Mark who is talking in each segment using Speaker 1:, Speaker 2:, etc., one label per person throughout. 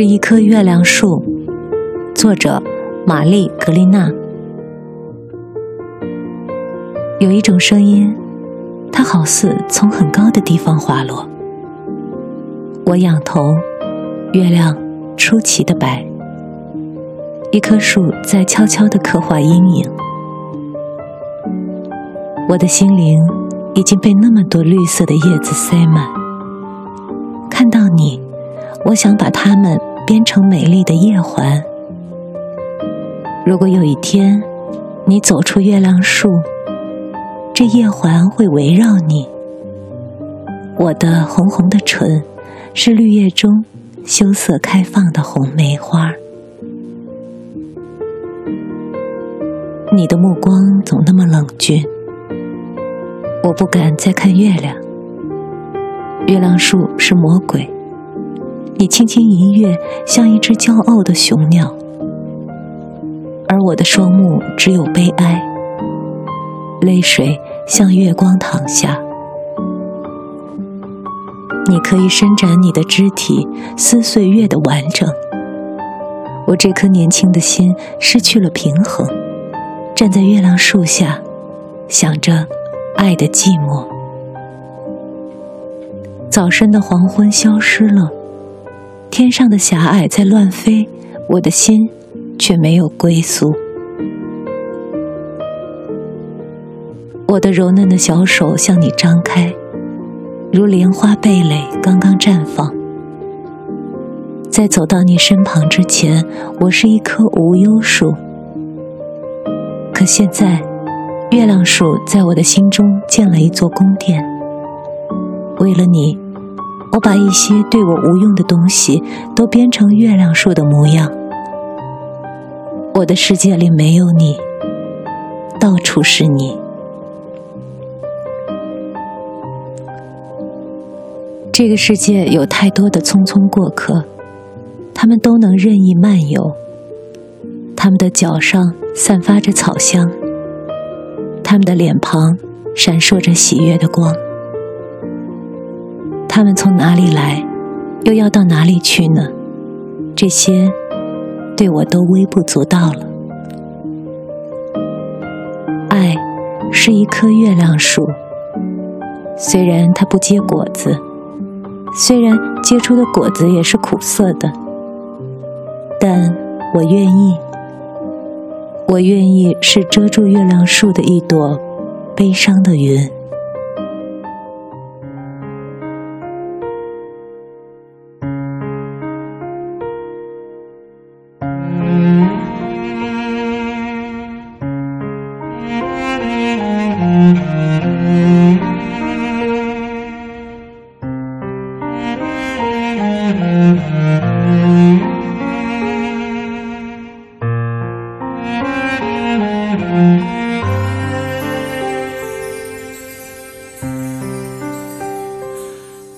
Speaker 1: 是一棵月亮树，作者玛丽·格丽娜。有一种声音，它好似从很高的地方滑落。我仰头，月亮出奇的白，一棵树在悄悄的刻画阴影。我的心灵已经被那么多绿色的叶子塞满，看到你。我想把它们编成美丽的叶环。如果有一天你走出月亮树，这叶环会围绕你。我的红红的唇是绿叶中羞涩开放的红梅花。你的目光总那么冷峻，我不敢再看月亮。月亮树是魔鬼。你轻轻一跃，像一只骄傲的雄鸟，而我的双目只有悲哀，泪水向月光淌下。你可以伸展你的肢体，撕碎月的完整。我这颗年轻的心失去了平衡，站在月亮树下，想着爱的寂寞。早晨的黄昏消失了。天上的狭隘在乱飞，我的心却没有归宿。我的柔嫩的小手向你张开，如莲花蓓蕾刚刚绽放。在走到你身旁之前，我是一棵无忧树。可现在，月亮树在我的心中建了一座宫殿。为了你。我把一些对我无用的东西都编成月亮树的模样。我的世界里没有你，到处是你。这个世界有太多的匆匆过客，他们都能任意漫游。他们的脚上散发着草香，他们的脸庞闪烁着喜悦的光。他们从哪里来，又要到哪里去呢？这些对我都微不足道了。爱是一棵月亮树，虽然它不结果子，虽然结出的果子也是苦涩的，但我愿意，我愿意是遮住月亮树的一朵悲伤的云。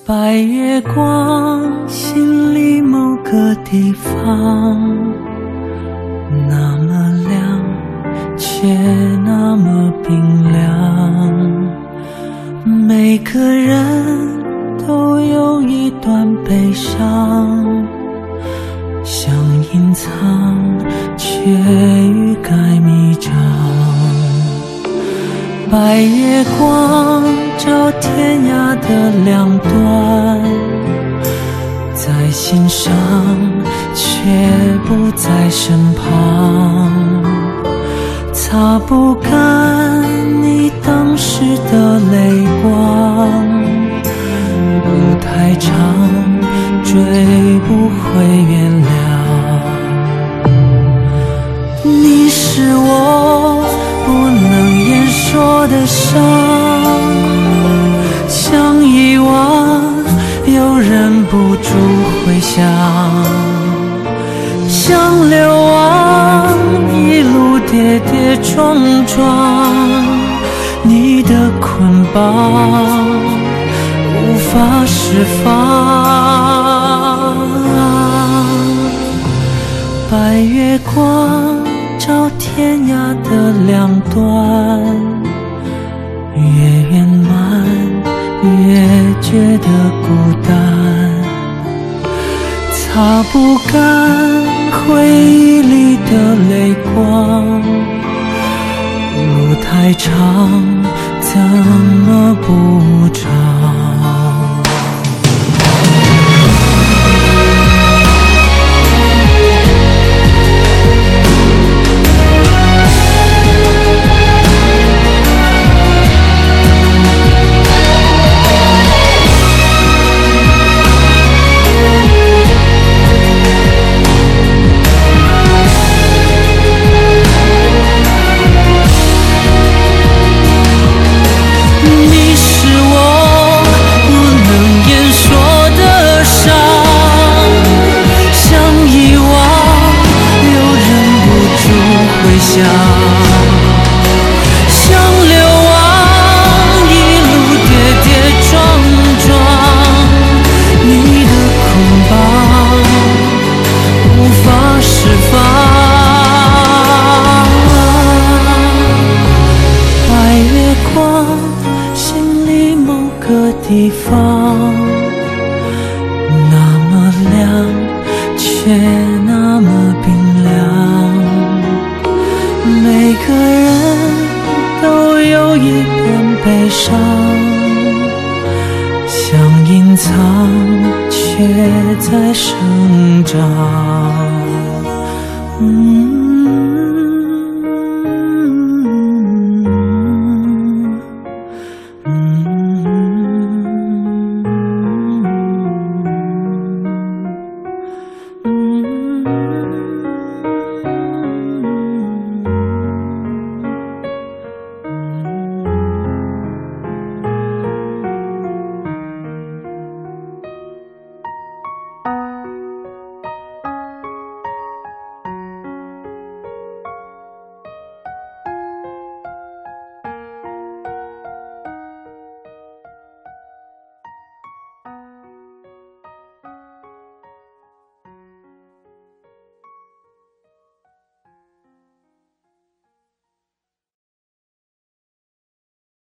Speaker 2: 白月光，心里某个地方，那么亮，却那么冰凉。白月光照天涯的两端，在心上却不在身旁，擦不干你当时的泪光，路太长，追的伤，想遗忘又忍不住回想，想流亡一路跌跌撞撞，你的捆绑无法释放，白月光。照天涯的两端，觉得孤单，擦不干回忆里的泪光，路太长，怎么不长？地方那么亮，却那么冰凉，每个人都有一片悲伤。想隐藏，却在生长。嗯。